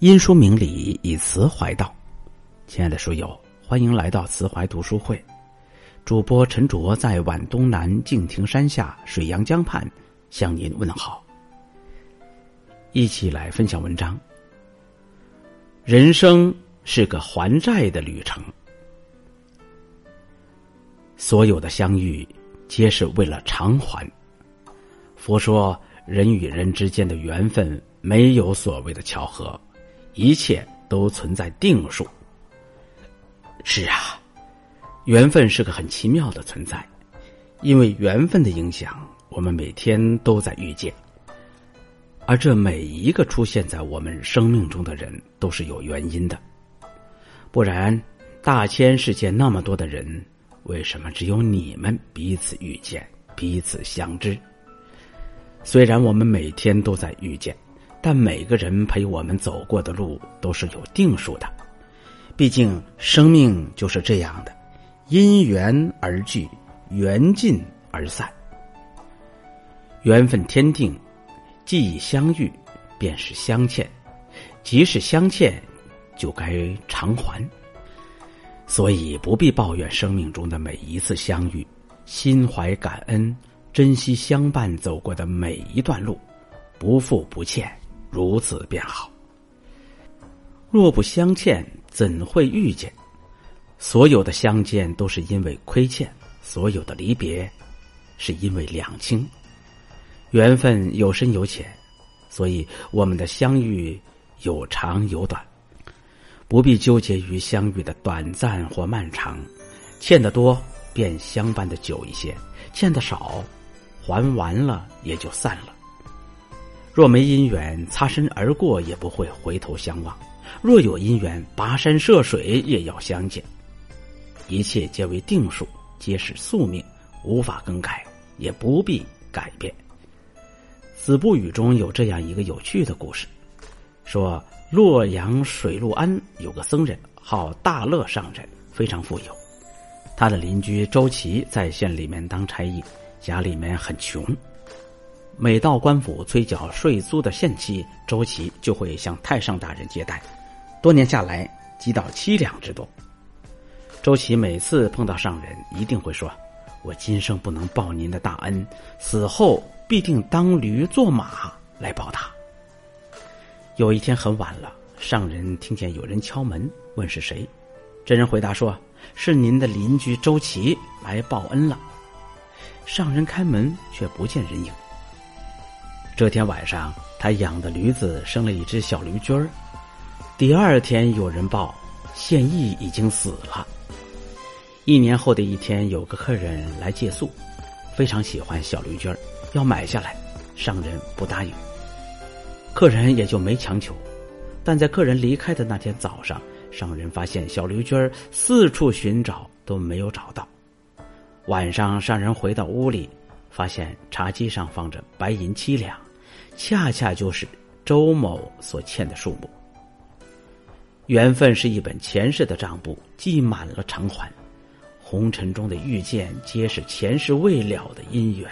因书明理，以词怀道。亲爱的书友，欢迎来到慈怀读书会。主播陈卓在皖东南敬亭山下水阳江畔向您问好。一起来分享文章。人生是个还债的旅程，所有的相遇皆是为了偿还。佛说，人与人之间的缘分没有所谓的巧合。一切都存在定数。是啊，缘分是个很奇妙的存在，因为缘分的影响，我们每天都在遇见。而这每一个出现在我们生命中的人，都是有原因的。不然，大千世界那么多的人，为什么只有你们彼此遇见、彼此相知？虽然我们每天都在遇见。但每个人陪我们走过的路都是有定数的，毕竟生命就是这样的，因缘而聚，缘尽而散。缘分天定，既已相遇，便是相欠；即使相欠，就该偿还。所以不必抱怨生命中的每一次相遇，心怀感恩，珍惜相伴走过的每一段路，不负不欠。如此便好。若不相欠，怎会遇见？所有的相见都是因为亏欠，所有的离别是因为两清。缘分有深有浅，所以我们的相遇有长有短，不必纠结于相遇的短暂或漫长。欠的多，便相伴的久一些；欠的少，还完了也就散了。若没姻缘，擦身而过也不会回头相望；若有姻缘，跋山涉水也要相见。一切皆为定数，皆是宿命，无法更改，也不必改变。《子不语》中有这样一个有趣的故事：说洛阳水陆庵有个僧人，号大乐上人，非常富有。他的邻居周琦在县里面当差役，家里面很穷。每到官府催缴税租的限期，周琦就会向太上大人接待，多年下来积到七两之多。周琦每次碰到上人，一定会说：“我今生不能报您的大恩，死后必定当驴做马来报答。”有一天很晚了，上人听见有人敲门，问是谁，这人回答说：“是您的邻居周琦来报恩了。”上人开门，却不见人影。这天晚上，他养的驴子生了一只小驴驹儿。第二天有人报，县役已经死了。一年后的一天，有个客人来借宿，非常喜欢小驴驹儿，要买下来，商人不答应。客人也就没强求。但在客人离开的那天早上，商人发现小驴驹儿四处寻找都没有找到。晚上，商人回到屋里，发现茶几上放着白银七两。恰恰就是周某所欠的数目。缘分是一本前世的账簿，记满了偿还。红尘中的遇见，皆是前世未了的姻缘。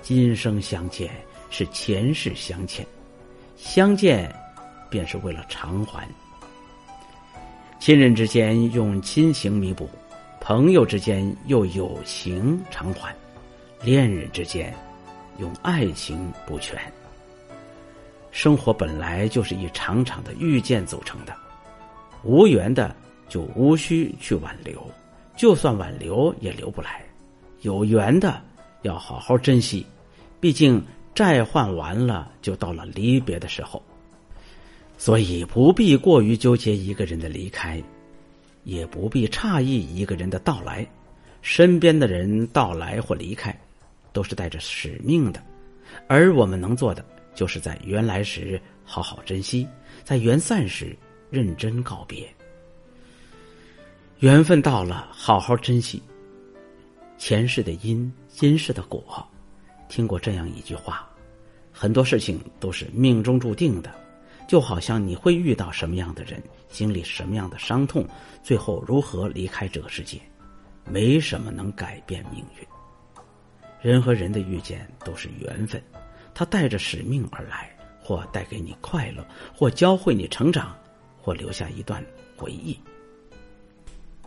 今生相见，是前世相欠。相见，便是为了偿还。亲人之间用亲情弥补，朋友之间又友情偿还，恋人之间。用爱情补全。生活本来就是一场场的遇见组成的，无缘的就无需去挽留，就算挽留也留不来；有缘的要好好珍惜，毕竟债换完了，就到了离别的时候。所以不必过于纠结一个人的离开，也不必诧异一个人的到来。身边的人到来或离开。都是带着使命的，而我们能做的，就是在缘来时好好珍惜，在缘散时认真告别。缘分到了，好好珍惜。前世的因，今世的果。听过这样一句话：很多事情都是命中注定的，就好像你会遇到什么样的人，经历什么样的伤痛，最后如何离开这个世界，没什么能改变命运。人和人的遇见都是缘分，他带着使命而来，或带给你快乐，或教会你成长，或留下一段回忆。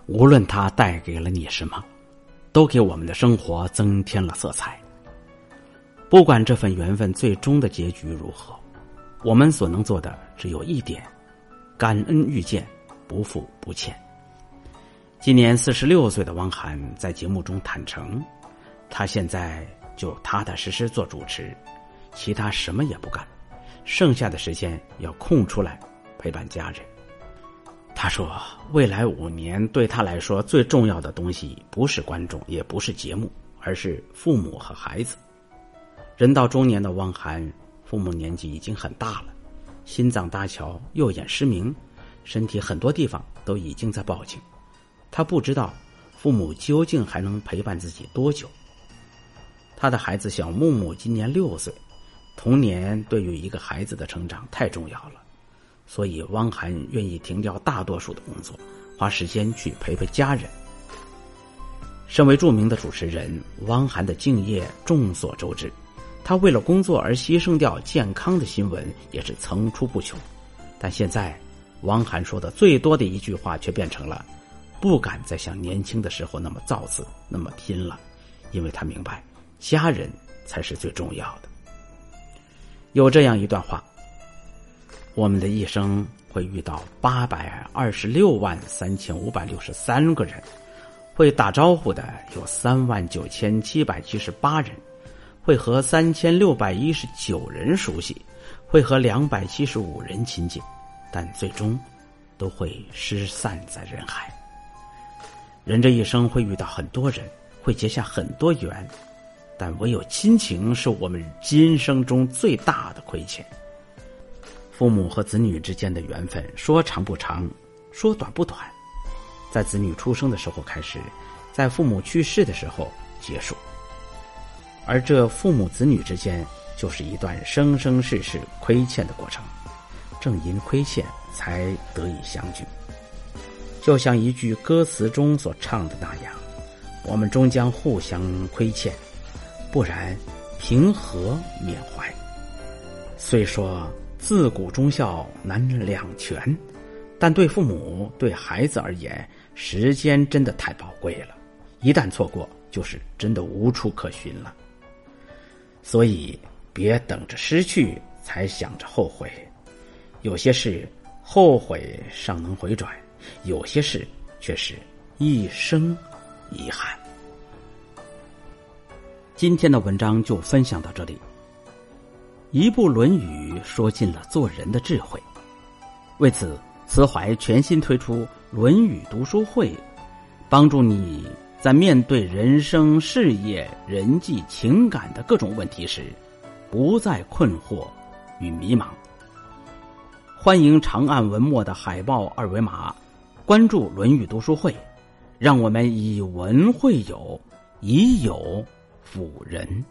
无论它带给了你什么，都给我们的生活增添了色彩。不管这份缘分最终的结局如何，我们所能做的只有一点：感恩遇见，不负不欠。今年四十六岁的汪涵在节目中坦诚，他现在就踏踏实实做主持，其他什么也不干，剩下的时间要空出来陪伴家人。他说：“未来五年对他来说最重要的东西，不是观众，也不是节目，而是父母和孩子。”人到中年的汪涵，父母年纪已经很大了，心脏搭桥，右眼失明，身体很多地方都已经在报警。他不知道父母究竟还能陪伴自己多久。他的孩子小木木今年六岁，童年对于一个孩子的成长太重要了，所以汪涵愿意停掉大多数的工作，花时间去陪陪家人。身为著名的主持人，汪涵的敬业众所周知。他为了工作而牺牲掉健康的新闻也是层出不穷，但现在，汪涵说的最多的一句话却变成了：不敢再像年轻的时候那么造次、那么拼了，因为他明白，家人才是最重要的。有这样一段话：我们的一生会遇到八百二十六万三千五百六十三个人，会打招呼的有三万九千七百七十八人。会和三千六百一十九人熟悉，会和两百七十五人亲近，但最终都会失散在人海。人这一生会遇到很多人，会结下很多缘，但唯有亲情是我们今生中最大的亏欠。父母和子女之间的缘分，说长不长，说短不短，在子女出生的时候开始，在父母去世的时候结束。而这父母子女之间，就是一段生生世世亏欠的过程。正因亏欠，才得以相聚。就像一句歌词中所唱的那样：“我们终将互相亏欠，不然凭何缅怀？”虽说自古忠孝难两全，但对父母、对孩子而言，时间真的太宝贵了。一旦错过，就是真的无处可寻了。所以，别等着失去才想着后悔。有些事后悔尚能回转，有些事却是一生遗憾。今天的文章就分享到这里。一部《论语》说尽了做人的智慧。为此，慈怀全新推出《论语读书会》，帮助你。在面对人生、事业、人际、情感的各种问题时，不再困惑与迷茫。欢迎长按文末的海报二维码，关注《论语读书会》，让我们以文会友，以友辅人。